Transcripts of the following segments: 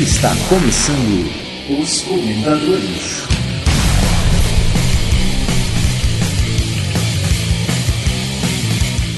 Está começando os comentadores.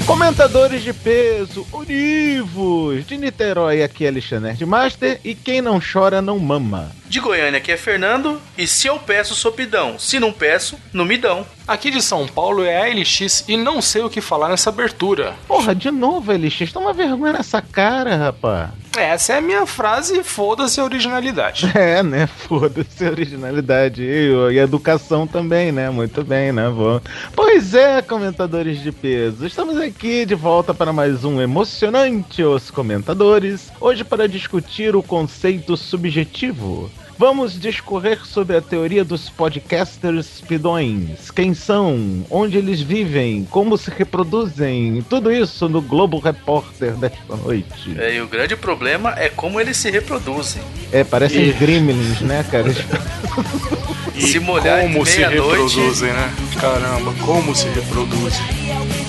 Comentadores de peso, univos! De Niterói, aqui é Alexandre Master e quem não chora não mama. De Goiânia, aqui é Fernando. E se eu peço, sopidão. Se não peço, não me dão. Aqui de São Paulo é a LX e não sei o que falar nessa abertura. Porra, de novo, LX, toma vergonha nessa cara, rapaz. Essa é a minha frase, foda-se a originalidade. É, né? Foda-se a originalidade. E, e educação também, né? Muito bem, né? Bom. Pois é, comentadores de peso. Estamos aqui de volta para mais um emocionante Os Comentadores. Hoje para discutir o conceito subjetivo. Vamos discorrer sobre a teoria dos podcasters pidões. Quem são? Onde eles vivem? Como se reproduzem? Tudo isso no Globo Repórter desta noite. É, e o grande problema é como eles se reproduzem. É, parecem e... gremlins, né, cara? e se molhar como se reproduzem, né? Caramba, como se reproduzem.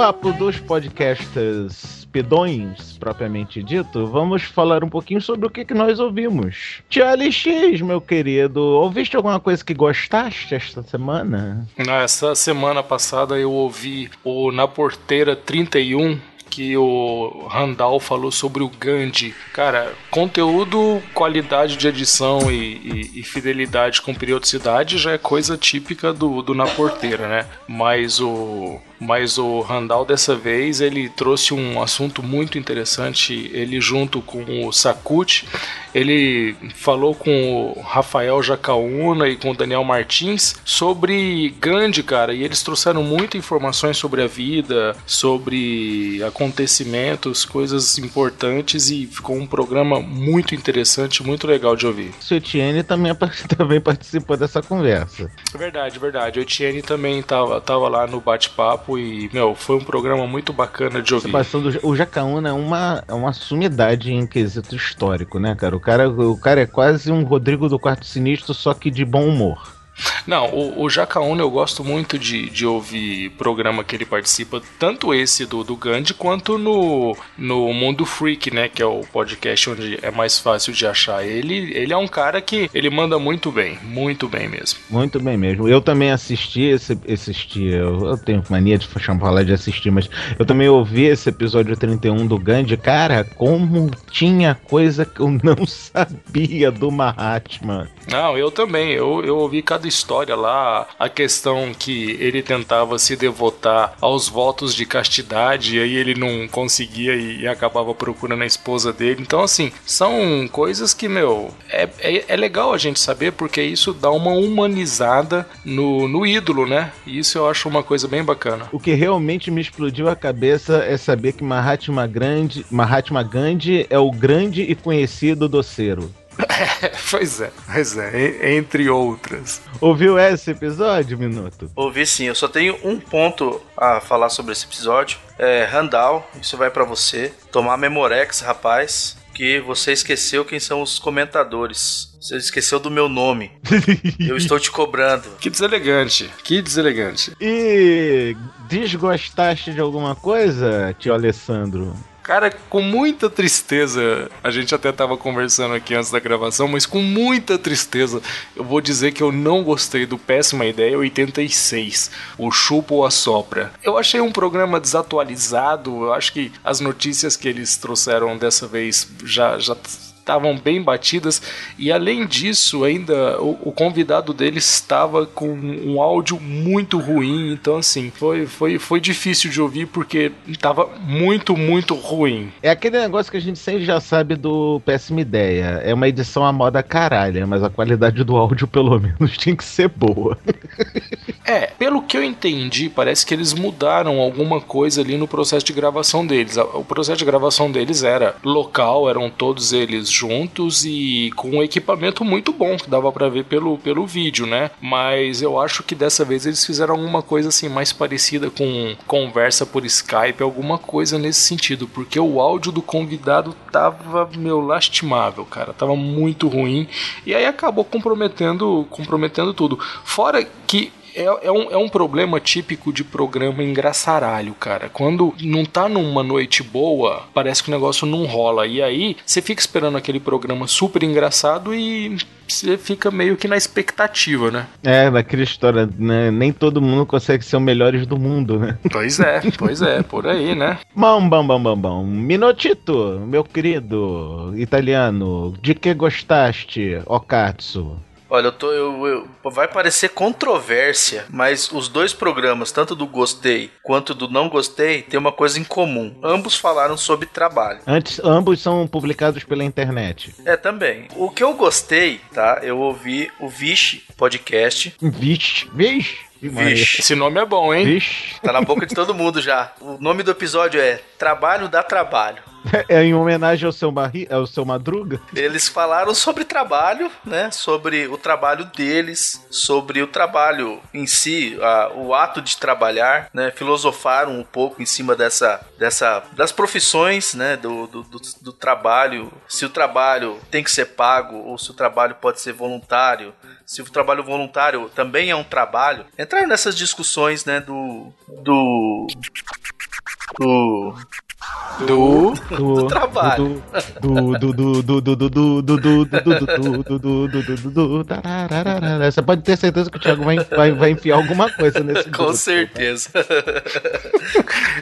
Papo dos podcasters pedões, propriamente dito, vamos falar um pouquinho sobre o que, que nós ouvimos. Tia LX, meu querido, ouviste alguma coisa que gostaste esta semana? Essa semana passada eu ouvi o Na Porteira 31 que o Randall falou sobre o Gandhi. Cara, conteúdo, qualidade de edição e, e, e, fidelidade com periodicidade já é coisa típica do, do Na Porteira, né? Mas o mas o Randall dessa vez ele trouxe um assunto muito interessante. Ele junto com o Sakuti, ele falou com o Rafael Jacaúna e com o Daniel Martins sobre Gandhi, cara, e eles trouxeram muitas informações sobre a vida, sobre acontecimentos, coisas importantes e ficou um programa muito interessante, muito legal de ouvir. O Etienne também, também participou dessa conversa. Verdade, verdade. O Etienne também estava tava lá no bate-papo papo e, meu, foi um programa muito bacana de ouvir. Passando, o Jacaúna é uma, é uma sumidade em quesito histórico, né, cara? O cara, o cara é quase um Rodrigo do Quarto Sinistro, só que de bom humor. Não, o, o Jacaúna eu gosto muito de, de ouvir programa que ele participa, tanto esse do, do Gandhi quanto no, no Mundo Freak, né? Que é o podcast onde é mais fácil de achar. Ele, ele é um cara que ele manda muito bem, muito bem mesmo. Muito bem mesmo. Eu também assisti esse. assisti, eu, eu tenho mania de falar de assistir, mas eu também ouvi esse episódio 31 do Gandhi. Cara, como tinha coisa que eu não sabia do Mahatma. Não, eu também. Eu, eu ouvi cada história lá, a questão que ele tentava se devotar aos votos de castidade, e aí ele não conseguia e, e acabava procurando a esposa dele. Então, assim, são coisas que, meu, é, é, é, legal a gente saber, porque isso dá uma humanizada no, no ídolo, né? E isso eu acho uma coisa bem bacana. O que realmente me explodiu a cabeça é saber que Mahatma, Grande, Mahatma Gandhi é o grande e conhecido doceiro. pois é, pois é, entre outras. Ouviu esse episódio, Minuto? Ouvi sim, eu só tenho um ponto a falar sobre esse episódio. É, Randall, isso vai para você. Tomar Memorex, rapaz, que você esqueceu quem são os comentadores. Você esqueceu do meu nome. Eu estou te cobrando. Que deselegante. Que deselegante. E desgostaste de alguma coisa, tio Alessandro? Cara, com muita tristeza, a gente até tava conversando aqui antes da gravação, mas com muita tristeza, eu vou dizer que eu não gostei do Péssima Ideia 86, o Chupa ou a Sopra. Eu achei um programa desatualizado, eu acho que as notícias que eles trouxeram dessa vez já, já estavam bem batidas. E além disso ainda o, o, convidado deles estava com um áudio muito ruim. Então assim foi, foi, foi difícil de ouvir porque estava muito muito ruim. É aquele negócio que a gente sempre já sabe do péssima ideia. É uma edição à moda caralha mas a qualidade do áudio pelo menos tem que ser boa que eu entendi parece que eles mudaram alguma coisa ali no processo de gravação deles o processo de gravação deles era local eram todos eles juntos e com um equipamento muito bom que dava para ver pelo, pelo vídeo, né? Mas eu acho que dessa vez eles fizeram alguma coisa assim mais parecida com conversa por Skype, alguma coisa nesse sentido, porque o áudio do convidado tava meu lastimável, cara, tava muito ruim e aí acabou comprometendo, comprometendo tudo. Fora que é, é, um, é um problema típico de programa engraçaralho, cara. Quando não tá numa noite boa, parece que o negócio não rola. E aí você fica esperando aquele programa super engraçado e você fica meio que na expectativa, né? É, daquela história, né? Nem todo mundo consegue ser o melhores do mundo, né? Pois é, pois é, por aí, né? Bom, bom, bom, bom, bom. Minotito, meu querido italiano, de que gostaste, Okatsu? Olha, eu tô. Eu, eu, vai parecer controvérsia, mas os dois programas, tanto do gostei quanto do não gostei, tem uma coisa em comum. Ambos falaram sobre trabalho. Antes, ambos são publicados pela internet. É, também. O que eu gostei, tá? Eu ouvi o Vixe podcast. Vixe, vixe. Vixe. Esse nome é bom, hein? Vixe. Tá na boca de todo mundo já. O nome do episódio é Trabalho dá Trabalho. É em homenagem ao seu, Barri, ao seu Madruga? Eles falaram sobre trabalho, né? Sobre o trabalho deles, sobre o trabalho em si, a, o ato de trabalhar, né? Filosofaram um pouco em cima dessa, dessa das profissões, né? Do, do, do, do trabalho, se o trabalho tem que ser pago ou se o trabalho pode ser voluntário se o trabalho voluntário também é um trabalho. Entraram nessas discussões, né, do. do. do. Do, do, trabalho. Do do do do do do do do do do do do do do Você pode ter certeza que o Thiago vai, vai, vai enfiar alguma coisa nesse Com certeza.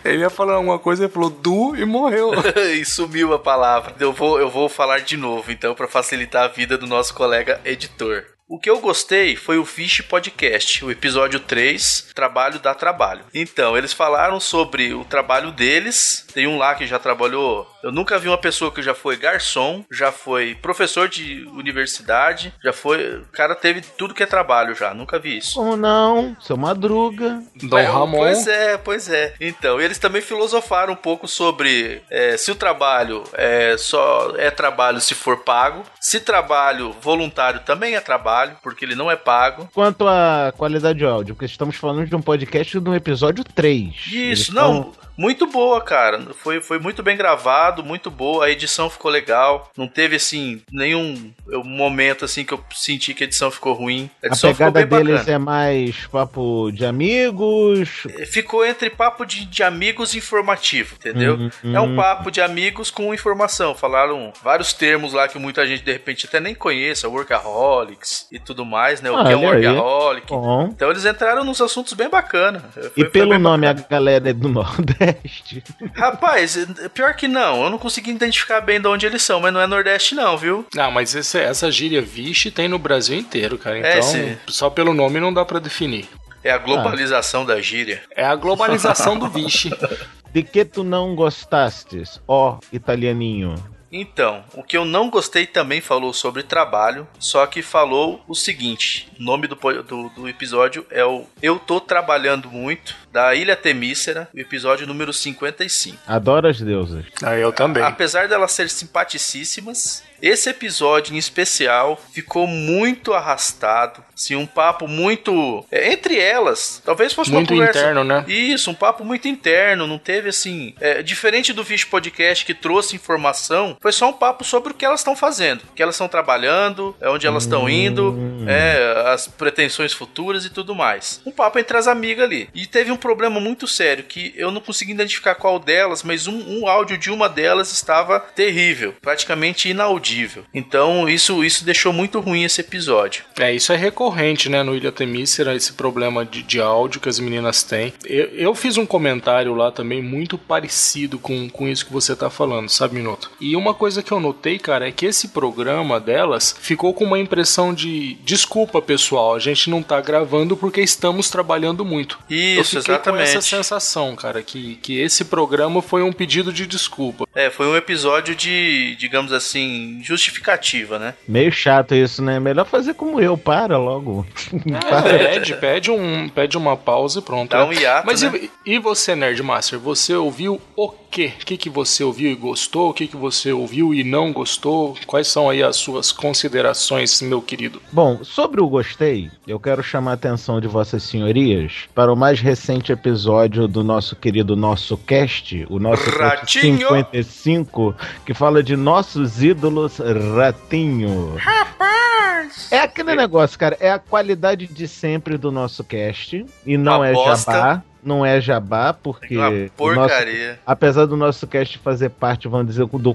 Ele ia falar alguma coisa, ele falou do e morreu. e sumiu a palavra. Eu vou, eu vou falar de novo, então, para facilitar a vida do nosso colega editor. O que eu gostei foi o Fish Podcast, o episódio 3, Trabalho dá Trabalho. Então, eles falaram sobre o trabalho deles. Tem um lá que já trabalhou. Eu nunca vi uma pessoa que já foi garçom, já foi professor de universidade, já foi. O cara teve tudo que é trabalho já, nunca vi isso. Como não? Seu Madruga. Dom É, Ramon. Pois é, pois é. Então, eles também filosofaram um pouco sobre é, se o trabalho é só é trabalho se for pago, se trabalho voluntário também é trabalho, porque ele não é pago. Quanto à qualidade de áudio, porque estamos falando de um podcast do episódio 3. Eles Isso, não. Muito boa, cara. Foi, foi muito bem gravado, muito boa. A edição ficou legal. Não teve, assim, nenhum momento, assim, que eu senti que a edição ficou ruim. A A edição ficou pegada bem deles bacana. é mais papo de amigos. Ficou entre papo de, de amigos e informativo, entendeu? Uhum, É um uhum. papo de amigos com informação. Falaram vários termos lá que muita gente de repente até nem conheça, workaholics e tudo mais, né? O que é um workaholic. Então eles entraram nos assuntos bem bacana. Foi- E pelo nome, a bacana. galera é do Nordeste. Rapaz, pior que não. Eu não consegui identificar bem de onde eles são, mas não é Nordeste não, viu? Não, mas esse- essa gíria vixe tem no Brasil inteiro, cara. Então, É, sim. só pelo nome não dá pra definir. É a globalização da gíria. É a globalização do vixe. De que tu não gostastes, ó italianinho? Então, o que eu não gostei também falou sobre trabalho, só que falou o seguinte: o nome do, do, do episódio é o Eu Tô Trabalhando Muito, da Ilha Temícera, o episódio número 55. Adoro as deusas. Ah, eu também. Apesar delas serem simpaticíssimas, esse episódio em especial ficou muito arrastado. Assim, um papo muito. é, entre elas, talvez fosse Muito uma conversa. interno, né? Isso, um papo muito interno, não teve assim. é, diferente do Fish Podcast que trouxe informação, foi só um papo sobre o que elas estão fazendo, o que elas estão trabalhando, é onde elas estão indo, é, as pretensões futuras e tudo mais. Um papo entre as amigas ali. E teve um problema muito sério que eu não consegui identificar qual delas, mas um, um áudio de uma delas estava terrível, praticamente inaudível. Então isso, isso deixou muito ruim esse episódio. É, isso é recorrente, né, no Ilha Temícera, esse problema de, de áudio que as meninas têm. Eu, eu fiz um comentário lá também muito parecido com, com isso que você tá falando, sabe, Minuto? E uma coisa que eu notei, cara, é que esse programa delas ficou com uma impressão de desculpa, pessoal, a gente não tá gravando porque estamos trabalhando muito. Isso, fiquei com essa exatamente. sensação, cara, que, que esse programa foi um pedido de desculpa. É, foi um episódio de, digamos assim, justificativa, né? Meio chato isso, né? Melhor fazer como eu, para logo. É, pede, pede, um, pede uma pausa e pronto. Dá né? um hiato, Mas né? e, e você, Nerdmaster, você ouviu o quê? O que, que você ouviu e gostou? O que, que você ouviu e não gostou? Quais são aí as suas considerações, meu querido? Bom, sobre o gostei, eu quero chamar a atenção de vossas senhorias para o mais recente episódio do nosso querido Nosso Cast, o nosso cast Ratinho! 55, que fala de nossos ídolos Ratinho. Rapaz! É aquele negócio, cara, é a qualidade de sempre do nosso cast e não Uma é bosta. jabá. Não é jabá, porque Uma o nosso- porcaria. apesar do nosso cast fazer parte, vamos dizer, do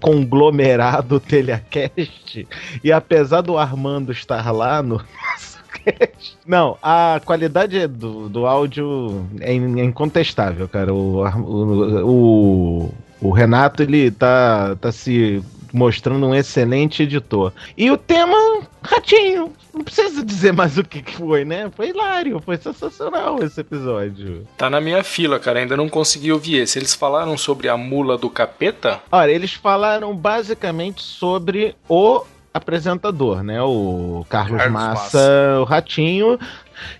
conglomerado Telecast, e apesar do Armando estar lá no nosso cast. Não, a qualidade do, do áudio é é incontestável, cara. O, o, o, o Renato, ele tá, tá se mostrando um excelente editor. E o tema, ratinho. Não precisa dizer mais o que que foi, né? Foi hilário, foi sensacional esse episódio. Tá na minha fila, cara, ainda não consegui ouvir esse. Eles falaram sobre a mula do capeta? Olha, eles falaram basicamente sobre o apresentador, né? O Carlos, Carlos Massa, Massa. o Ratinho,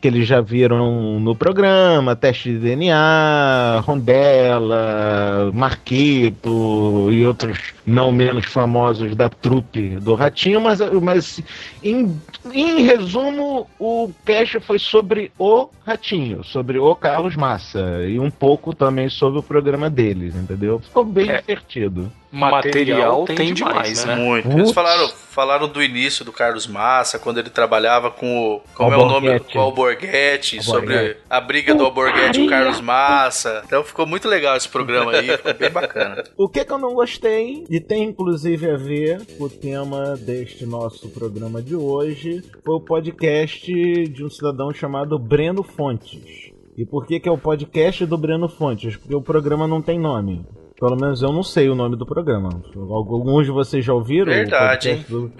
que eles já viram no programa, teste de DNA, Rondela, Marquito e outros não menos famosos da trupe do Ratinho, mas, mas em, em resumo, o cast foi sobre o Ratinho, sobre o Carlos Massa e um pouco também sobre o programa deles, entendeu? Ficou bem É. divertido. Material tem demais, né? Muito. Putz. Eles falaram, falaram do início do Carlos Massa, quando ele trabalhava com o. Como é o nome? Com Alborguete, sobre Alborguete. a briga do Alborguete e o Carlos Massa. Então ficou muito legal esse programa aí, ficou bem bacana. O que, que eu não gostei, e tem inclusive a ver com o tema deste nosso programa de hoje, foi o podcast de um cidadão chamado Breno Fontes. E por que, que é o podcast do Breno Fontes? Porque o programa não tem nome. Pelo menos eu não sei o nome do programa. Alguns de vocês já ouviram? Verdade, o hein? do-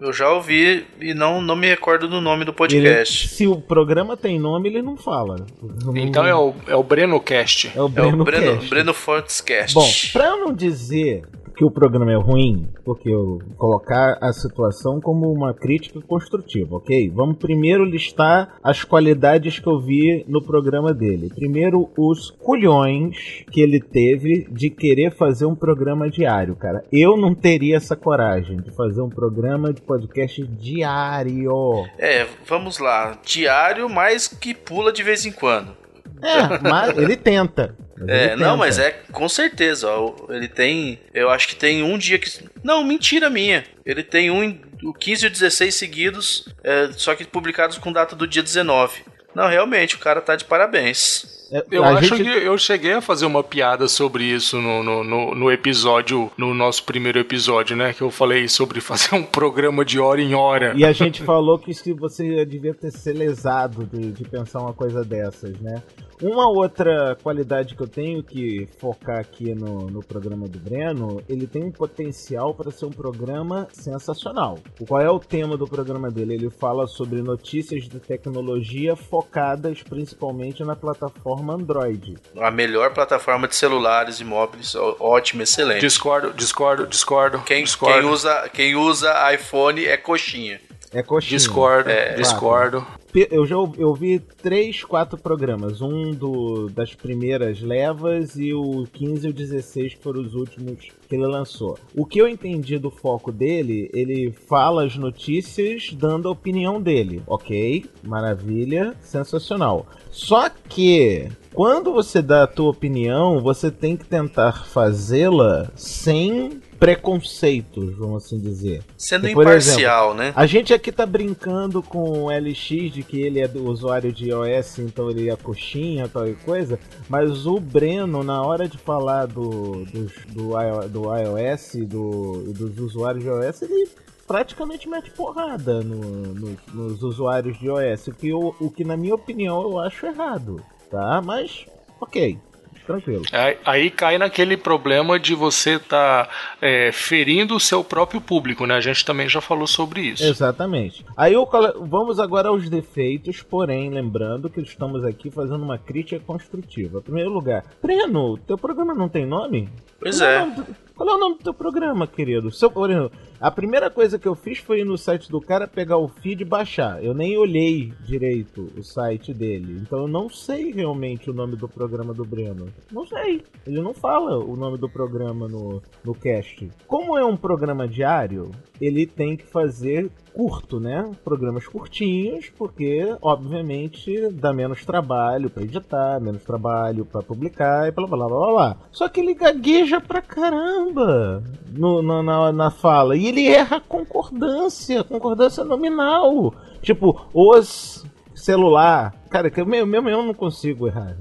Eu já ouvi e não, não me recordo do nome do Ele- podcast. se o programa tem nome, ele não fala. Então é o, é o Breno Cast. É o É Breno, o Breno. Breno Fontes Cast. Bom, pra eu não dizer que o programa é ruim, porque eu colocar a situação como uma crítica construtiva, ok? Vamos primeiro listar as qualidades que eu vi no programa dele. Primeiro, os culhões que ele teve de querer fazer um programa diário, cara. Eu não teria essa coragem de fazer um programa de podcast diário. É, vamos lá. Diário, mas que pula de vez em quando. É, mas ele tenta. Mas É, ele não, tenta. mas é com certeza. ó, ele tem. Eu acho que tem um dia que. Não, mentira minha. Ele tem um, em- o 15 e o 16 seguidos, é, só que publicados com data do dia 19. Não, realmente, o cara tá de parabéns. É, Eu a acho gente- que eu cheguei a fazer uma piada sobre isso no, no, no, no episódio, no nosso primeiro episódio, né? Que eu falei sobre fazer um programa de hora em hora. E a gente falou que se você devia ter ser lesado de, de pensar uma coisa dessas, né? Uma outra qualidade que eu tenho que focar aqui no, no programa do Breno, ele tem um potencial para ser um programa sensacional. O Qual é o tema do programa dele? Ele fala sobre notícias de tecnologia focadas principalmente na plataforma Android. A melhor plataforma de celulares e móveis, ótimo, excelente. Discordo, discordo, discordo. Quem, discordo, quem usa, quem usa iPhone é coxinha. É coxinha. discordo, É, discordo. Pe- Eu já ouvi- eu vi três, quatro programas. Um do, das primeiras levas e o 15 e o 16, que foram os últimos que ele lançou. O que eu entendi do foco dele, ele fala as notícias dando a opinião dele. Ok, maravilha, sensacional. Só que quando você dá a tua opinião, você tem que tentar fazê-la sem preconceitos, vamos assim dizer. Sendo por imparcial, né? A gente aqui tá brincando com o LX de que ele é do usuário de iOS, então ele é coxinha tal e coisa, mas o Breno, na hora de falar do, do, io- do iOS e do, dos usuários de iOS, ele praticamente mete porrada no- no- nos usuários de iOS, o que, eu- o que na minha opinião eu acho errado, tá? Mas, ok, tranquilo. Aí, aí cai naquele problema de você estar ferindo o seu próprio público, né? A gente também já falou sobre isso. Exatamente. Aí eu vamos agora aos defeitos, porém, lembrando que estamos aqui fazendo uma crítica construtiva. Em primeiro lugar, Breno, teu programa não tem nome? Pois Qual é. o nome do- Qual é o nome do teu programa, querido? Seu, a primeira coisa que eu fiz foi ir no site do cara, pegar o feed e baixar. Eu nem olhei direito o site dele. Então eu não sei realmente o nome do programa do Breno. Não sei. Ele não fala o nome do programa no, no cast. Como é um programa diário, ele tem que fazer curto, né? Programas curtinhos, porque, obviamente, dá menos trabalho para editar, menos trabalho para publicar e blá blá blá blá blá. Só que ele gagueja pra caramba no, na, na fala. E ele erra concordância, concordância nominal. Tipo, os celular. Cara, que eu mesmo eu não consigo errar.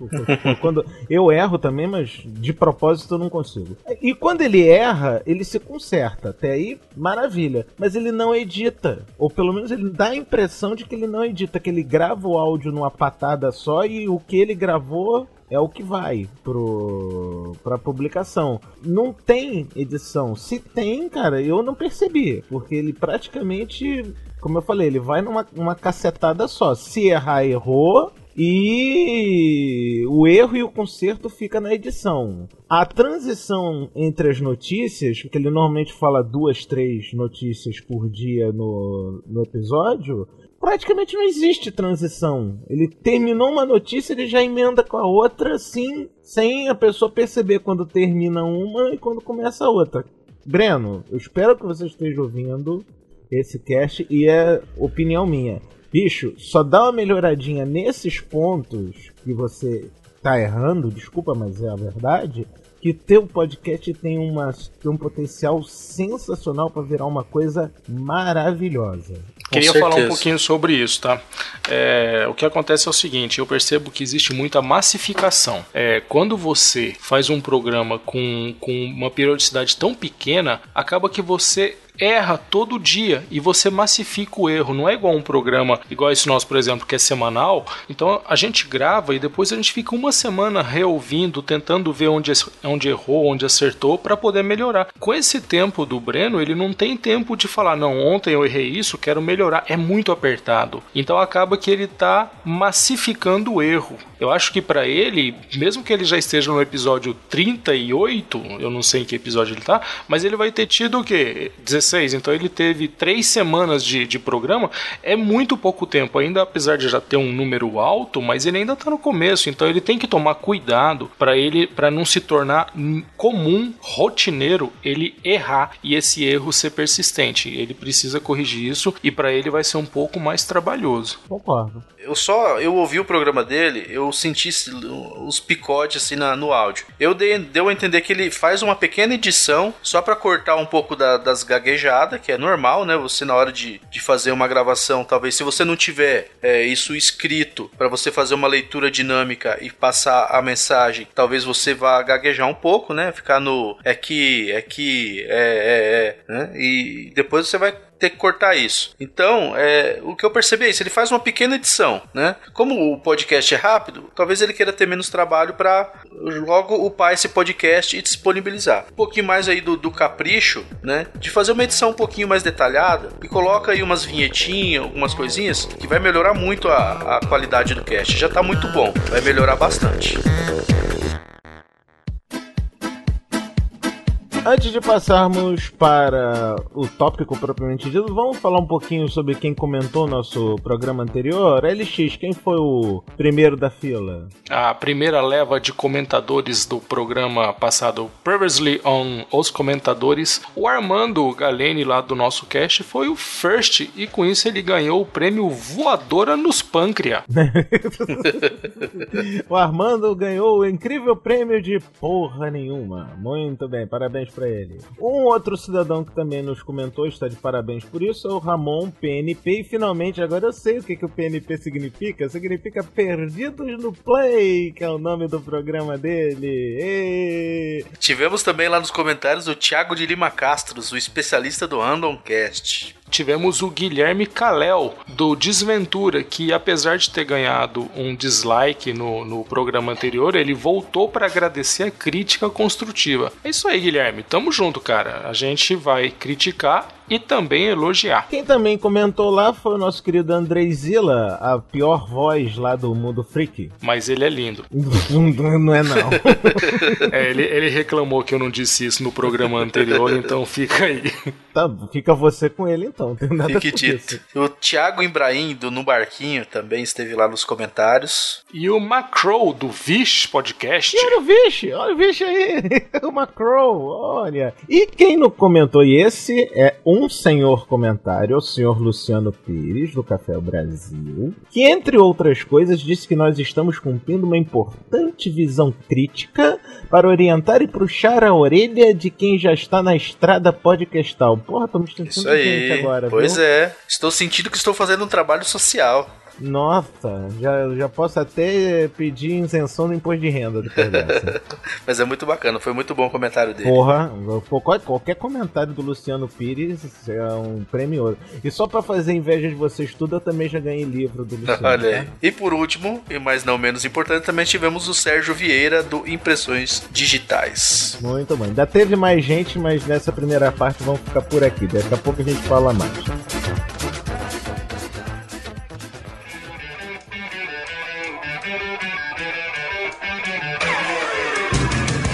quando eu erro também, mas de propósito eu não consigo. E quando ele erra, ele se conserta. Até aí, maravilha. Mas ele não edita. Ou pelo menos ele dá a impressão de que ele não edita, que ele grava o áudio numa patada só e o que ele gravou é o que vai pro pra publicação. Não tem edição. Se tem, cara, eu não percebi, porque ele praticamente como eu falei, ele vai numa uma cacetada só. Se errar, errou. E o erro e o conserto fica na edição. A transição entre as notícias, que ele normalmente fala duas, três notícias por dia no, no episódio, praticamente não existe transição. Ele terminou uma notícia, ele já emenda com a outra, assim, sem a pessoa perceber quando termina uma e quando começa a outra. Breno, eu espero que você esteja ouvindo esse cast e é opinião minha. Bicho, só dá uma melhoradinha nesses pontos que você tá errando, desculpa, mas é a verdade, que teu podcast tem, uma, tem um potencial sensacional para virar uma coisa maravilhosa. Queria falar um pouquinho sobre isso, tá? É, o que acontece é o seguinte: eu percebo que existe muita massificação. É, quando você faz um programa com, com uma periodicidade tão pequena, acaba que você erra todo dia e você massifica o erro. Não é igual um programa, igual esse nosso, por exemplo, que é semanal. Então a gente grava e depois a gente fica uma semana reouvindo, tentando ver onde, onde errou, onde acertou, para poder melhorar. Com esse tempo do Breno, ele não tem tempo de falar, não, ontem eu errei isso, quero melhorar. É muito apertado. Então acaba que ele está massificando o erro. Eu acho que para ele, mesmo que ele já esteja no episódio 38, eu não sei em que episódio ele tá, mas ele vai ter tido o quê? 16. Então ele teve três semanas de, de programa. É muito pouco tempo, ainda apesar de já ter um número alto, mas ele ainda tá no começo. Então ele tem que tomar cuidado para ele para não se tornar comum, rotineiro, ele errar e esse erro ser persistente. Ele precisa corrigir isso e para ele vai ser um pouco mais trabalhoso. Concordo. Eu só eu ouvi o programa dele, eu senti os picotes assim na, no áudio. Eu dei, deu a entender que ele faz uma pequena edição só para cortar um pouco da, das gaguejadas, que é normal, né? Você na hora de, de fazer uma gravação, talvez se você não tiver é, isso escrito para você fazer uma leitura dinâmica e passar a mensagem, talvez você vá gaguejar um pouco, né? Ficar no é que, é que, é, é, é, né? E depois você vai ter que cortar isso. Então, é, o que eu percebi é isso, ele faz uma pequena edição, né? Como o podcast é rápido, talvez ele queira ter menos trabalho para logo upar esse podcast e disponibilizar. Um pouquinho mais aí do, do capricho, né? De fazer uma edição um pouquinho mais detalhada e coloca aí umas vinhetinhas, algumas coisinhas que vai melhorar muito a, a qualidade do cast. Já tá muito bom, vai melhorar bastante. Antes de passarmos para o tópico propriamente dito, vamos falar um pouquinho sobre quem comentou nosso programa anterior. LX, quem foi o primeiro da fila? A primeira leva de comentadores do programa passado, Previously on Os Comentadores, o Armando Galene, lá do nosso cast, foi o first e com isso ele ganhou o prêmio Voadora nos Pâncreas. o Armando ganhou o incrível prêmio de porra nenhuma. Muito bem, parabéns para ele. Um outro cidadão que também nos comentou, está de parabéns por isso, é o Ramon PNP. E finalmente, agora eu sei o que, que o PNP significa. Significa Perdidos no Play, que é o nome do programa dele. Tivemos também lá nos comentários o Thiago de Lima Castros, o especialista do Randomcast tivemos o Guilherme Kalel, do Desventura, que apesar de ter ganhado um dislike no, no programa anterior, ele voltou para agradecer a crítica construtiva. É isso aí, Guilherme. Tamo junto, cara. A gente vai criticar e também elogiar. Quem também comentou lá foi o nosso querido Andrei Zilla, a pior voz lá do Mundo Freak. Mas ele é lindo. não é não. é, ele, ele reclamou que eu não disse isso no programa anterior, então fica aí. Tá, fica você com ele então. Tem nada Fique dito. O Thiago Ibrahim do No Barquinho também esteve lá nos comentários. E o Macro do Vish Podcast. E olha o Vish, olha o Vish aí. o Macro, olha. E quem não comentou, e esse é um senhor comentário, o senhor Luciano Pires, do Café Brasil, que entre outras coisas disse que nós estamos cumprindo uma importante visão crítica para orientar e puxar a orelha de quem já está na estrada podcastal. Porra, tô me sentindo Isso aí. agora. Pois viu? é. Estou sentindo que estou fazendo um trabalho social. Nossa, já, já posso até pedir isenção do imposto de renda depois dessa. Mas é muito bacana, foi muito bom o comentário dele. Porra, qualquer, comentário do Luciano Pires é um prêmio ouro. E só pra fazer inveja de vocês tudo, eu também já ganhei livro do Luciano. Olha aí. Tá? E por último, e mais não menos importante, também tivemos o Sérgio Vieira do Impressões Digitais. Muito bom. Ainda teve mais gente, mas nessa primeira parte vamos ficar por aqui. Daqui a pouco a gente fala mais.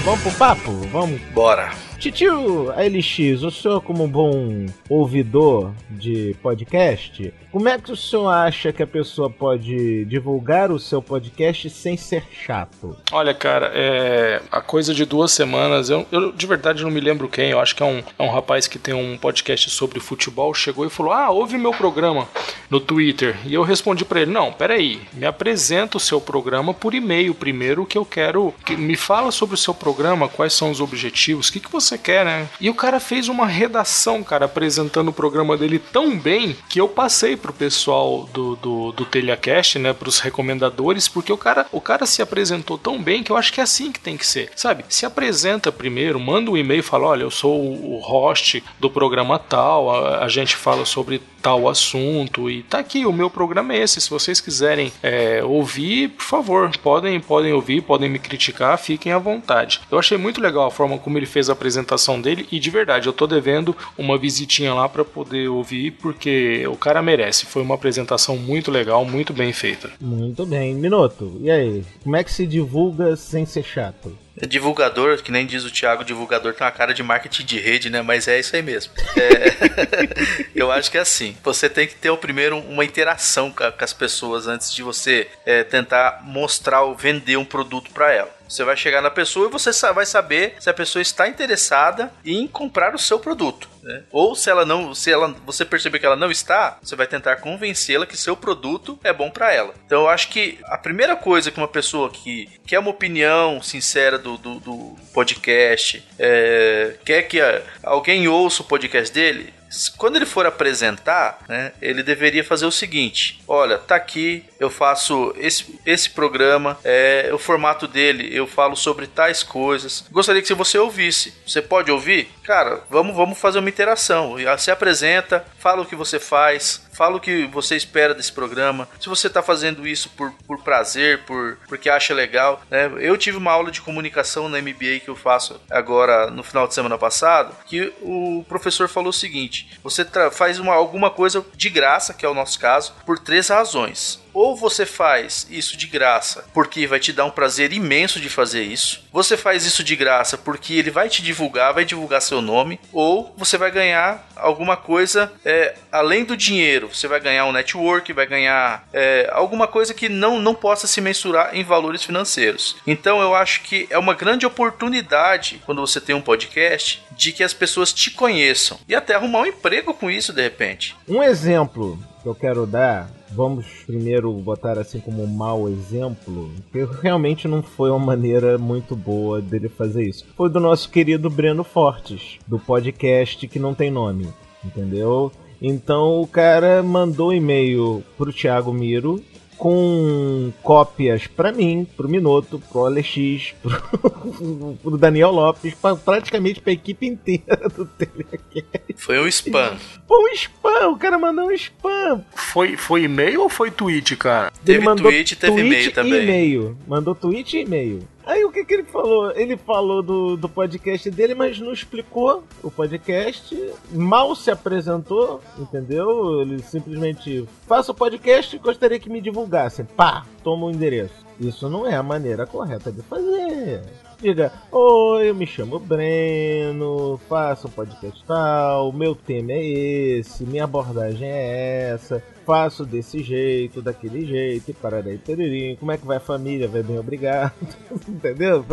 Vamos pro papo? Vamos. Bora. Titio ALX, o senhor como bom ouvidor de podcast, como é que o senhor acha que a pessoa pode divulgar o seu podcast sem ser chato? Olha, cara, é a coisa de duas semanas, eu, eu de verdade não me lembro quem, eu acho que é um, é um rapaz que tem um podcast sobre futebol, chegou e falou: Ah, ouve meu programa no Twitter. E eu respondi para ele: Não, peraí, me apresenta o seu programa por e-mail primeiro, que eu quero. Que me fala sobre o seu programa, quais são os objetivos, o que, que você quer, né? E o cara fez uma redação, cara, apresentando o programa dele tão bem que eu passei pro pessoal do, do, do Telecast, né, pros recomendadores, porque o cara, o cara se apresentou tão bem que eu acho que é assim que tem que ser, sabe? Se apresenta primeiro, manda um e-mail e fala: olha, eu sou o host do programa tal, a, a gente fala sobre tal assunto e tá aqui, o meu programa é esse. Se vocês quiserem é, ouvir, por favor, podem, podem ouvir, podem me criticar, fiquem à vontade. Eu achei muito legal a forma como ele fez a apresentação dele e de verdade, eu tô devendo uma visitinha lá para poder ouvir porque o cara merece. Foi uma apresentação muito legal, muito bem feita. Muito bem. Minuto, e aí? Como é que se divulga sem ser chato? Divulgador, que nem diz o Thiago, divulgador tem uma cara de marketing de rede, né? Mas é isso aí mesmo. É... eu acho que é assim. Você tem que ter o primeiro uma interação com, as pessoas antes de você é, tentar mostrar ou vender um produto para ela. Você vai chegar na pessoa e você vai saber se a pessoa está interessada em comprar o seu produto. Né? Ou se ela não, se ela, você perceber que ela não está, você vai tentar convencê-la que seu produto é bom para ela. Então eu acho que a primeira coisa que uma pessoa que quer uma opinião sincera do, do, do podcast, é, quer que alguém ouça o podcast dele, quando ele for apresentar, né, ele deveria fazer o seguinte: olha, tá aqui, eu faço esse, esse programa, é, o formato dele, eu falo sobre tais coisas. Gostaria que você ouvisse. Você pode ouvir? Cara, vamos, vamos fazer uma interação. Se apresenta, fala o que você faz, fala o que você espera desse programa. Se você está fazendo isso por, por prazer, por porque acha legal. Né? Eu tive uma aula de comunicação na MBA que eu faço agora no final de semana passado, que o professor falou o seguinte: você faz uma, alguma coisa de graça, que é o nosso caso, por três razões. Ou você faz isso de graça porque vai te dar um prazer imenso de fazer isso. Você faz isso de graça porque ele vai te divulgar, vai divulgar seu nome. Ou você vai ganhar alguma coisa é, além do dinheiro. Você vai ganhar um network, vai ganhar é, alguma coisa que não, não possa se mensurar em valores financeiros. Então eu acho que é uma grande oportunidade quando você tem um podcast de que as pessoas te conheçam e até arrumar um emprego com isso de repente. Um exemplo que eu quero dar vamos primeiro botar assim como um mau exemplo, que realmente não foi uma maneira muito boa dele fazer isso. Foi do nosso querido Breno Fortes, do podcast que não tem nome, entendeu? Então o cara mandou e-mail pro Thiago Miro com cópias para mim, pro Minuto, pro LX, pro, pro Daniel Lopes, pra, praticamente pra equipe inteira do Telecast. Foi um spam. Foi um spam, o cara mandou um spam. Foi, foi e-mail ou foi tweet, cara? Teve tweet, teve e-mail também. E-mail. Mandou tweet e e-mail. Aí o que, que ele falou? Ele falou do, do podcast dele, mas não explicou o podcast, mal se apresentou, entendeu? Ele simplesmente faça o podcast e gostaria que me divulgasse. Pá, toma o endereço. Isso não é a maneira correta de fazer. Diga, oi, eu me chamo Breno, faço um podcast tal, meu tema é esse, minha abordagem é essa faço desse jeito, daquele jeito, e pararei peririm. Como é que vai a família? Vai bem, obrigado. Entendeu?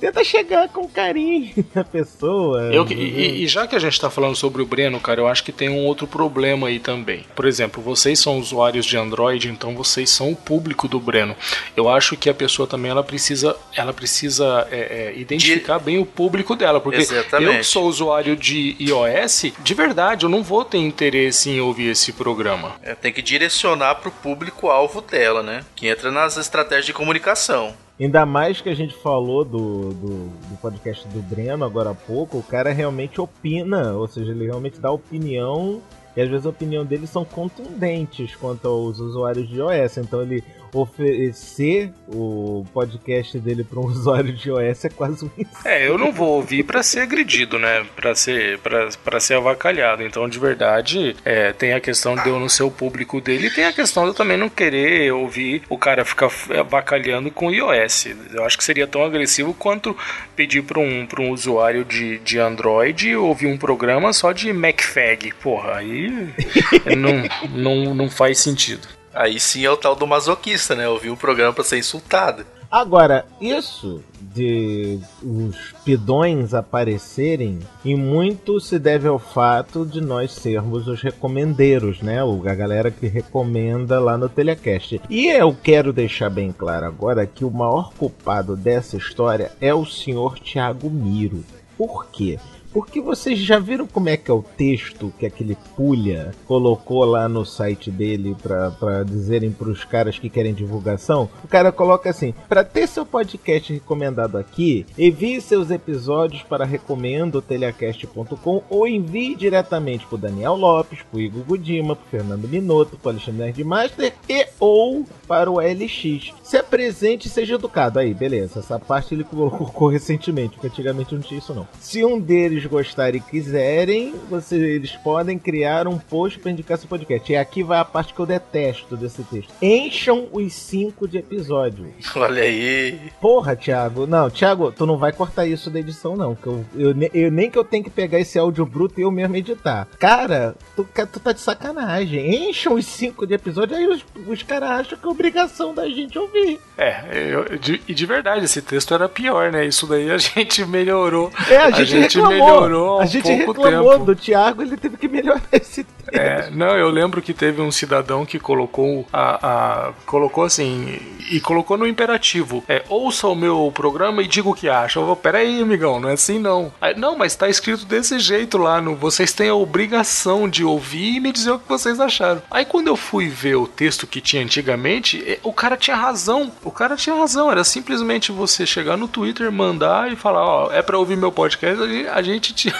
Tenta chegar com carinho na pessoa. Eu, e, e, já que a gente tá falando sobre o Breno, cara, eu acho que tem um outro problema aí também. Por exemplo, vocês são usuários de Android, então vocês são o público do Breno. Eu acho que a pessoa também ela precisa, ela precisa é, é, identificar de... bem o público dela, porque Exatamente. eu que sou usuário de iOS, de verdade, eu não vou ter interesse em ouvir esse programa. É, tem tem que direcionar para o público-alvo dela, né? Que entra nas estratégias de comunicação. Ainda mais que a gente falou do, do, do, podcast do Breno agora há pouco, o cara realmente opina, ou seja, ele realmente dá opinião, e às vezes a opinião dele são contundentes quanto aos usuários de iOS. Então ele oferecer o podcast dele para um usuário de iOS é quase um É, eu não vou ouvir para ser agredido, né? Para ser para ser avacalhado. Então, de verdade, é, tem a questão de eu não ser o público dele e tem a questão de eu também não querer ouvir o cara ficar avacalhando com iOS. Eu acho que seria tão agressivo quanto pedir para um, um usuário de, de Android ouvir um programa só de MacFag. Porra, aí não, não, não faz sentido. Aí sim é o tal do masoquista, né? Ouvir um programa pra ser insultado. Agora, isso de os pidões aparecerem, e muito se deve ao fato de nós sermos os recomendeiros, né? A galera que recomenda lá no Telecast. E eu quero deixar bem claro agora que o maior culpado dessa história é o senhor Thiago Miro. Por quê? Porque vocês já viram como é que é o texto que aquele Pulha colocou lá no site dele para dizerem para os caras que querem divulgação? O cara coloca assim: para ter seu podcast recomendado aqui, envie seus episódios para recomendoteliacast.com ou envie diretamente para Daniel Lopes, para Igor Gudima, para Fernando Minotto, para Alexandre Nerdmaster e ou para o LX. Se apresente e seja educado. Aí, beleza. Essa parte ele colocou recentemente, porque antigamente não tinha isso não. Se um deles eles gostarem e quiserem, você, eles podem criar um post para indicar seu podcast. E aqui vai a parte que eu detesto desse texto. Encham os cinco de episódio. Olha aí. Porra, Thiago. Não, Thiago, tu não vai cortar isso da edição, não. Que eu, eu, eu nem que eu tenho que pegar esse áudio bruto e eu mesmo editar. Cara, tu, tu tá de sacanagem. Encham os cinco de episódio, aí os, os caras acham que é obrigação da gente ouvir. É, eu, de, e de verdade, esse texto era pior, né? Isso daí a gente melhorou. É, a gente, a gente reclamou melhorou. A gente reclamou tempo. do Thiago, ele teve que melhorar esse. É, não, eu lembro que teve um cidadão que colocou a, a colocou assim e colocou no imperativo. É, ouça o meu programa e diga o que acha. Eu vou, peraí, amigão, não é assim não. Aí, não, mas tá escrito desse jeito lá. No, vocês têm a obrigação de ouvir e me dizer o que vocês acharam. Aí quando eu fui ver o texto que tinha antigamente, é, o cara tinha razão. O cara tinha razão. Era simplesmente você chegar no Twitter, mandar e falar: Ó, é pra ouvir meu podcast. A gente gente tinha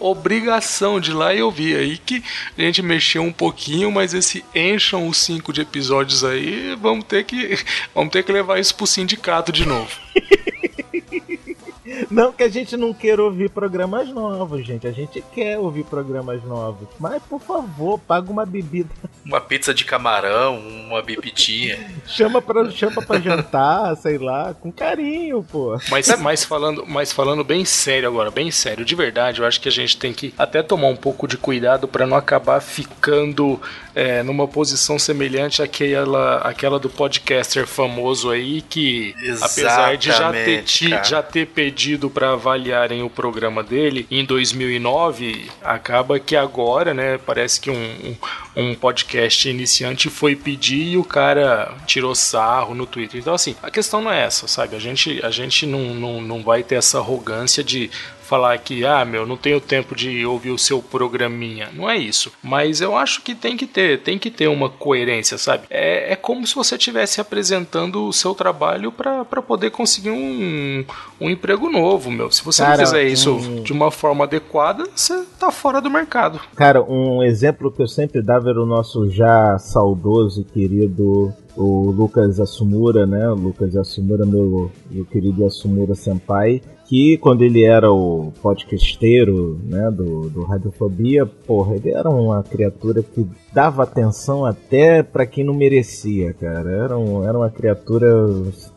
obrigação de ir lá e ouvir. Aí que a gente mexeu um pouquinho, mas esse encham os cinco de episódios aí, vamos ter que, vamos ter que levar isso pro sindicato de novo. Não que a gente não queira ouvir programas novos, gente. A gente quer ouvir programas novos. Mas, por favor, paga uma bebida. Uma pizza de camarão, uma bebitinha. chama, pra, chama pra jantar, sei lá, com carinho, pô. Mas, mas, falando, mas falando bem sério agora, bem sério, de verdade, eu acho que a gente tem que até tomar um pouco de cuidado para não acabar ficando é, numa posição semelhante àquela, àquela do podcaster famoso aí que, Exatamente, apesar de já ter, já ter pedido para avaliarem o programa dele em 2009, acaba que agora, né, parece que um, um, um podcast iniciante foi pedir e o cara tirou sarro no Twitter. Então, assim, a questão não é essa, sabe? A gente, a gente não, não, não vai ter essa arrogância de falar que, ah, meu, não tenho tempo de ouvir o seu programinha. Não é isso. Mas eu acho que tem que ter, tem que ter uma coerência, sabe? É, é como se você estivesse apresentando o seu trabalho para poder conseguir um, um emprego novo, meu. Se você Cara, não fizer isso um... de uma forma adequada, você tá fora do mercado. Cara, um exemplo que eu sempre dava era o nosso já saudoso e querido o Lucas Asumura, né? O Lucas Asumura, meu, meu querido Asumura Senpai, que quando ele era o podcasteiro né, do, do Radiofobia, porra, ele era uma criatura que dava atenção até para quem não merecia, cara. Era, um, era uma criatura.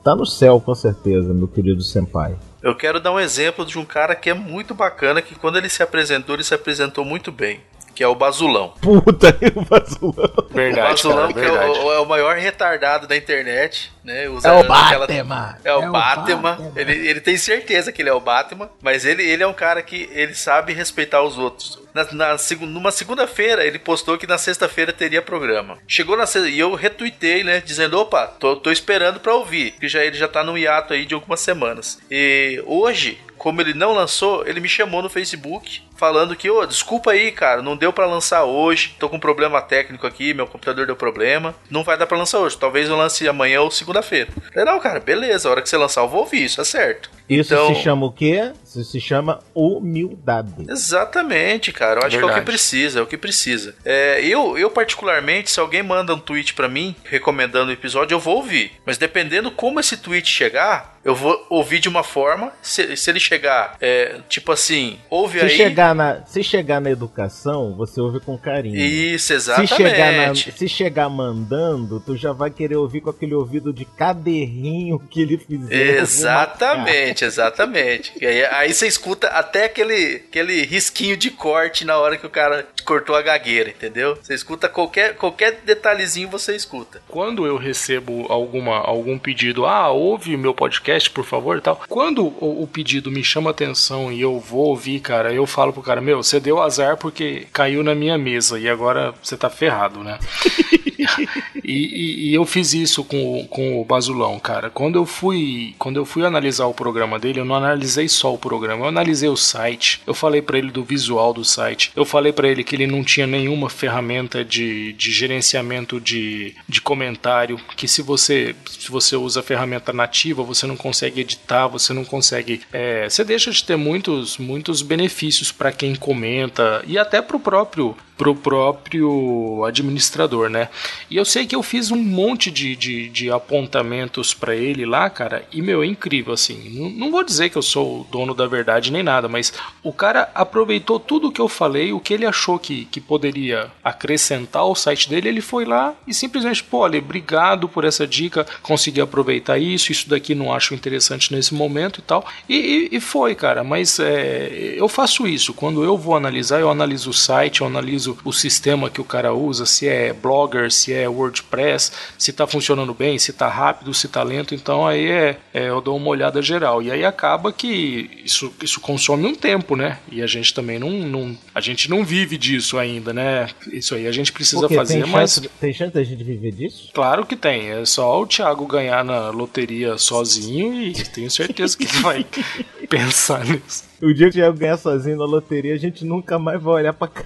tá no céu, com certeza, meu querido Senpai. Eu quero dar um exemplo de um cara que é muito bacana, que quando ele se apresentou, ele se apresentou muito bem que é o Basulão. Puta, o Basulão. Verdade, o Basulão, cara, que é o, é o, maior retardado da internet, né? Usa é o Batman. É, o, é Batman. o Batman. Ele, ele tem certeza que ele é o Batman, mas ele, ele é um cara que ele sabe respeitar os outros. Na, na, numa segunda-feira, ele postou que na sexta-feira teria programa. Chegou na sexta, e eu retuitei, né? Dizendo, opa, tô, tô esperando pra ouvir. Que já, ele já tá no hiato aí de algumas semanas. E hoje, como ele não lançou, ele me chamou no Facebook falando que, ô, oh, desculpa aí, cara, não deu para lançar hoje, tô com um problema técnico aqui, meu computador deu problema, não vai dar para lançar hoje, talvez eu lance amanhã ou segunda-feira. Falei, não, cara, beleza, a hora que você lançar eu vou ouvir, isso é certo. Isso então... se chama o quê? Isso se chama humildade. Exatamente, cara, eu acho Verdade. que é o que precisa, é o que precisa. É, eu, eu particularmente, se alguém manda um tweet para mim recomendando o episódio, eu vou ouvir, mas dependendo como esse tweet chegar, eu vou ouvir de uma forma, se, se ele chegar, é, tipo assim, ouve se aí... Chegar na, se chegar na educação, você ouve com carinho. Isso, exatamente. Se chegar, na, se chegar mandando, tu já vai querer ouvir com aquele ouvido de caderrinho que ele fizer. Exatamente, exatamente. E aí, aí você escuta até aquele, aquele risquinho de corte na hora que o cara cortou a gagueira, entendeu? Você escuta qualquer, qualquer detalhezinho, você escuta. Quando eu recebo alguma, algum pedido, ah, ouve meu podcast, por favor e tal. Quando o, o pedido me chama atenção e eu vou ouvir, cara, eu falo pro cara, meu, você deu azar porque caiu na minha mesa e agora você tá ferrado, né? e, e, e, eu fiz isso com, com o Basulão, cara. Quando eu fui quando eu fui analisar o programa dele, eu não analisei só o programa, eu analisei o site. Eu falei para ele do visual do site. Eu falei para ele que ele não tinha nenhuma ferramenta de, de gerenciamento de, de comentário, que se você se você usa a ferramenta nativa, você não consegue editar, você não consegue, é, você deixa de ter muitos muitos benefícios para quem comenta e até para o próprio pro próprio administrador, né? E eu sei que eu fiz um monte de, de, de apontamentos para ele lá, cara, e meu, é incrível, assim. Não, não, vou dizer que eu sou o dono da verdade nem nada, mas o cara aproveitou tudo que eu falei, o que ele achou que, que poderia acrescentar ao site dele, ele foi lá e simplesmente, pô, olha, obrigado por essa dica, consegui aproveitar isso, isso daqui não acho interessante nesse momento e tal. E, e, e foi, cara, mas é, eu faço isso. Quando eu vou analisar, eu analiso o site, eu analiso o sistema que o cara usa, se é Blogger, se é WordPress, se está funcionando bem, se está rápido, se está lento. Então aí é, é, eu dou uma olhada geral. E aí acaba que isso, isso consome um tempo, né? E a gente também não, não a gente não vive disso ainda, né? Isso aí a gente precisa Porque fazer, tem mas chance, tem chance da gente viver disso? Claro que tem. É só o Thiago ganhar na loteria sozinho e tenho certeza que ele vai pensar nisso. O dia que o Thiago ganhar sozinho na loteria, a gente nunca mais vai olhar pra cá.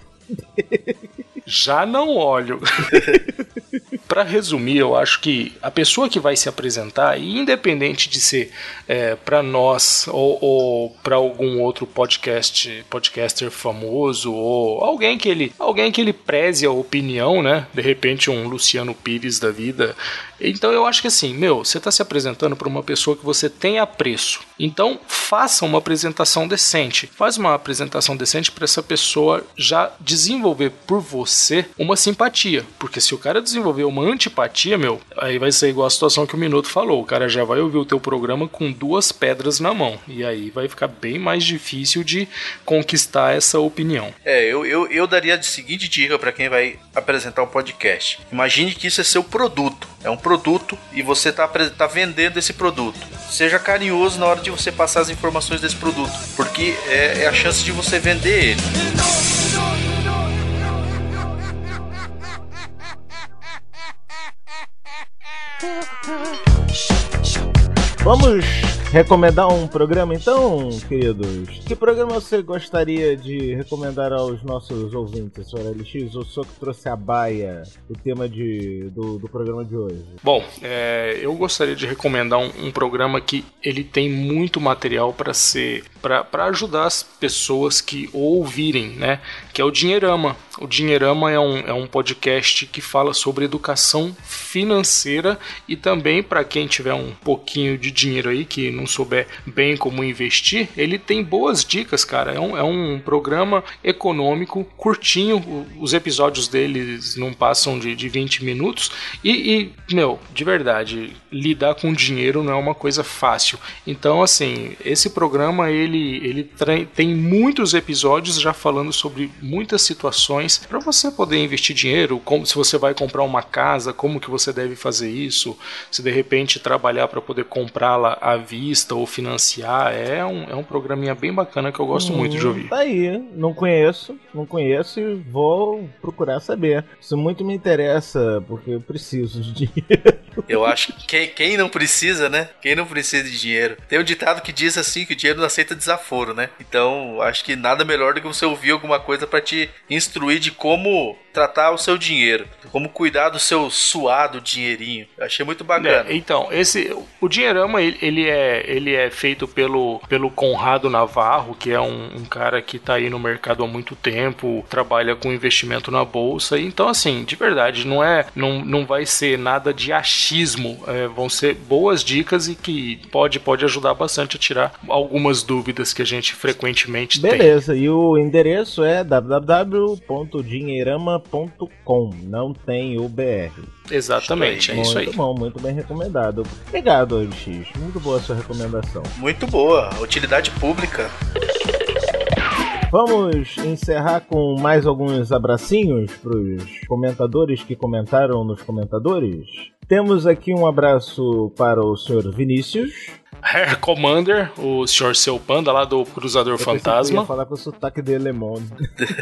Já não olho. para resumir, eu acho que a pessoa que vai se apresentar, independente de ser é, para nós ou, ou para algum outro podcast, podcaster famoso ou alguém que ele, alguém que ele preze a opinião, né? De repente um Luciano Pires da vida. Então eu acho que assim, meu, você está se apresentando para uma pessoa que você tem apreço. Então faça uma apresentação decente. Faz uma apresentação decente para essa pessoa já desenvolver por você uma simpatia, porque se o cara desenvolver uma antipatia, meu, aí vai ser igual a situação que o Minuto falou. O cara já vai ouvir o teu programa com duas pedras na mão. E aí vai ficar bem mais difícil de conquistar essa opinião. É, eu, eu, eu daria a seguinte dica para quem vai apresentar o um podcast. Imagine que isso é seu produto. É um produto e você está tá vendendo esse produto. Seja carinhoso na hora de você passar as informações desse produto, porque é, é a chance de você vender ele. Vamos Recomendar um programa então, queridos? Que programa você gostaria de recomendar aos nossos ouvintes, Sr. LX? O que trouxe a baia, o tema de, do, do programa de hoje. Bom, é, eu gostaria de recomendar um, um, programa que ele tem muito material para ser para ajudar as pessoas que ouvirem, né? Que é o Dinheirama. O Dinheirama é um, é um podcast que fala sobre educação financeira e também para quem tiver um pouquinho de dinheiro aí que não souber bem como investir, ele tem boas dicas, cara. É um, é um programa econômico curtinho. Os episódios deles não passam de, de 20 minutos e, e, meu, de verdade, lidar com dinheiro não é uma coisa fácil. Então, assim, esse programa ele, ele tem muitos episódios já falando sobre muitas situações para você poder investir dinheiro, como se você vai comprar uma casa, como que você deve fazer isso, se de repente trabalhar para poder comprá-la à vista ou financiar, é um, é um programinha bem bacana que eu gosto hum, muito de ouvir. Tá aí, não conheço, não conheço e vou procurar saber. Isso muito me interessa porque eu preciso de dinheiro. Eu acho que quem, quem não precisa, né? Quem não precisa de dinheiro. Tem um ditado que diz assim que o dinheiro não aceita desaforo, né? Então, acho que nada melhor do que você ouvir alguma coisa para te instruir de como tratar o seu dinheiro, como cuidar do seu suado dinheirinho. Eu achei muito bacana. É, então, esse o Dinheirama ele, ele, é ele é feito pelo pelo Conrado Navarro, que é um, um, cara que tá aí no mercado há muito tempo, trabalha com investimento na bolsa. Então, assim, de verdade, não é não, não vai ser nada de achismo, é, vão ser boas dicas e que pode pode ajudar bastante a tirar algumas dúvidas que a gente frequentemente Beleza, tem. Beleza, e o endereço é www.dinheirama com não tem o BR. Exatamente, é isso aí. Muito bom, muito bem recomendado. Obrigado, OLX. Muito boa a sua recomendação. Muito boa, utilidade pública. Vamos encerrar com mais alguns abracinhos para os comentadores que comentaram nos comentadores. Temos aqui um abraço para o senhor Vinícius. Hair Commander, o senhor seu panda lá do Cruzador eu Fantasma. Eu falar com sotaque de alemão.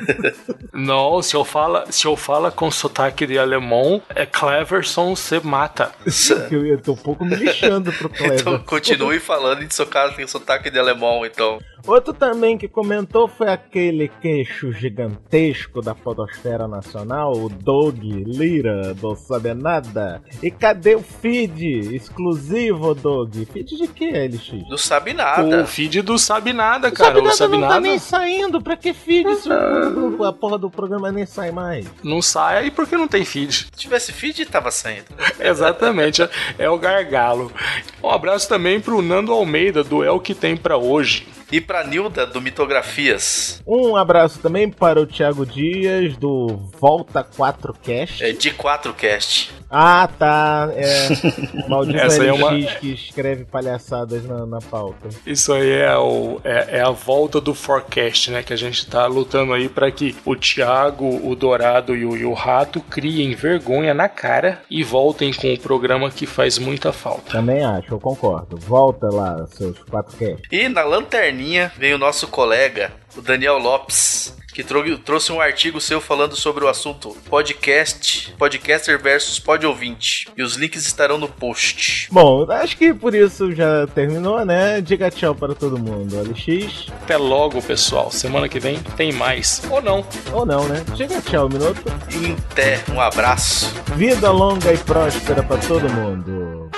Não, se eu fala, se eu fala com sotaque de alemão, é Cleverson você mata. eu, eu tô um pouco me lixando pro Clever. Então continue falando de sotaque, sotaque de alemão, então. Outro também que comentou foi aquele queixo gigantesco da Podosfera Nacional, o Doug Lira, do Sabe Nada. E cadê o feed exclusivo, Doug? Feed de quê, LX? Do Sabe Nada. O feed do Sabe Nada, cara. O Sabe Nada o Sabe não Nada... tá nem saindo. Pra que feed se a porra do programa nem sai mais? Não sai aí porque não tem feed. Se tivesse feed, tava saindo. Exatamente. É o gargalo. Um abraço também pro Nando Almeida, do El Que Tem Pra Hoje. E pra Nilda, do Mitografias. Um abraço também para o Thiago Dias, do Volta 4 Cast. É, de 4 Cast. Ah, tá. É. Maldito Essa LX é uma... que escreve palhaçadas na, na pauta. Isso aí é, o, é, é, a volta do forecast, né? Que a gente tá lutando aí para que o Thiago, o Dourado e o, e o Rato criem vergonha na cara e voltem com o programa que faz muita falta. Também acho, eu concordo. Volta lá, seus 4 cast. E na lanterninha vem o nosso colega, o Daniel Lopes, que trouxe um artigo seu falando sobre o assunto podcast, podcaster versus pod ouvinte. E os links estarão no post. Bom, acho que por isso já terminou, né? Diga tchau para todo mundo. LX. Até logo, pessoal. Semana que vem tem mais. Ou não. Ou não, né? Diga tchau, minuto. Até. Um abraço. Vida longa e próspera para todo mundo.